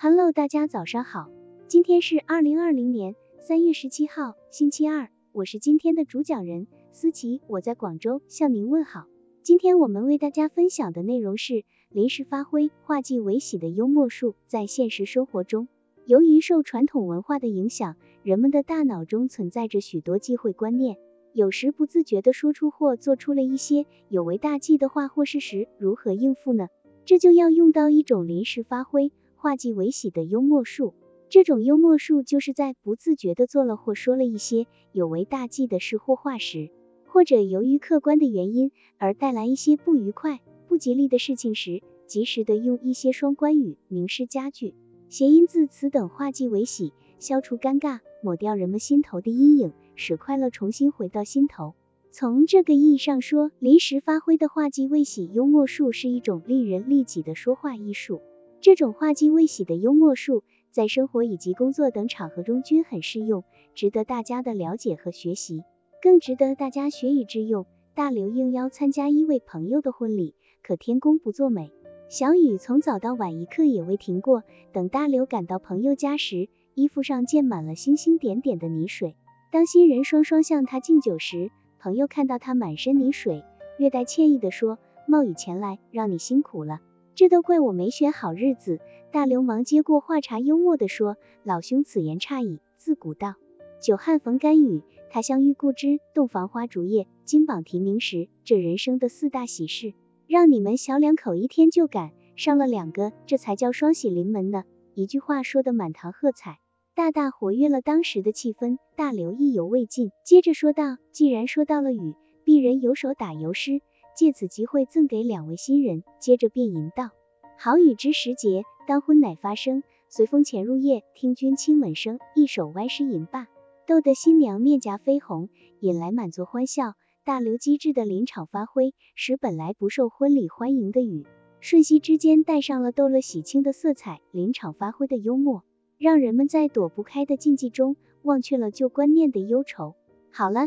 Hello，大家早上好，今天是二零二零年三月十七号，星期二，我是今天的主讲人思琪，我在广州向您问好。今天我们为大家分享的内容是临时发挥化忌为喜的幽默术。在现实生活中，由于受传统文化的影响，人们的大脑中存在着许多忌讳观念，有时不自觉的说出或做出了一些有违大忌的话或事实，如何应付呢？这就要用到一种临时发挥。化忌为喜的幽默术，这种幽默术就是在不自觉的做了或说了一些有违大忌的事或话时，或者由于客观的原因而带来一些不愉快、不吉利的事情时，及时的用一些双关语、名诗佳句、谐音字词等化忌为喜，消除尴尬，抹掉人们心头的阴影，使快乐重新回到心头。从这个意义上说，临时发挥的化忌为喜幽默术是一种利人利己的说话艺术。这种化忌未喜的幽默术，在生活以及工作等场合中均很适用，值得大家的了解和学习，更值得大家学以致用。大刘应邀参加一位朋友的婚礼，可天公不作美，小雨从早到晚一刻也未停过。等大刘赶到朋友家时，衣服上溅满了星星点点的泥水。当新人双双向他敬酒时，朋友看到他满身泥水，略带歉意地说：“冒雨前来，让你辛苦了。”这都怪我没选好日子。大流氓接过话茬，幽默地说：“老兄，此言差矣。自古道，久旱逢甘雨，他乡遇故知，洞房花烛夜，金榜题名时，这人生的四大喜事，让你们小两口一天就赶上了两个，这才叫双喜临门呢。”一句话说得满堂喝彩，大大活跃了当时的气氛。大刘意犹未尽，接着说道：“既然说到了雨，鄙人有首打油诗。”借此机会赠给两位新人，接着便吟道：好雨知时节，当婚乃发生。随风潜入夜，听君亲吻声。一首歪诗吟罢，逗得新娘面颊绯红，引来满座欢笑。大刘机智的临场发挥，使本来不受婚礼欢迎的雨，瞬息之间带上了逗乐喜庆的色彩。临场发挥的幽默，让人们在躲不开的禁忌中，忘却了旧观念的忧愁。好了。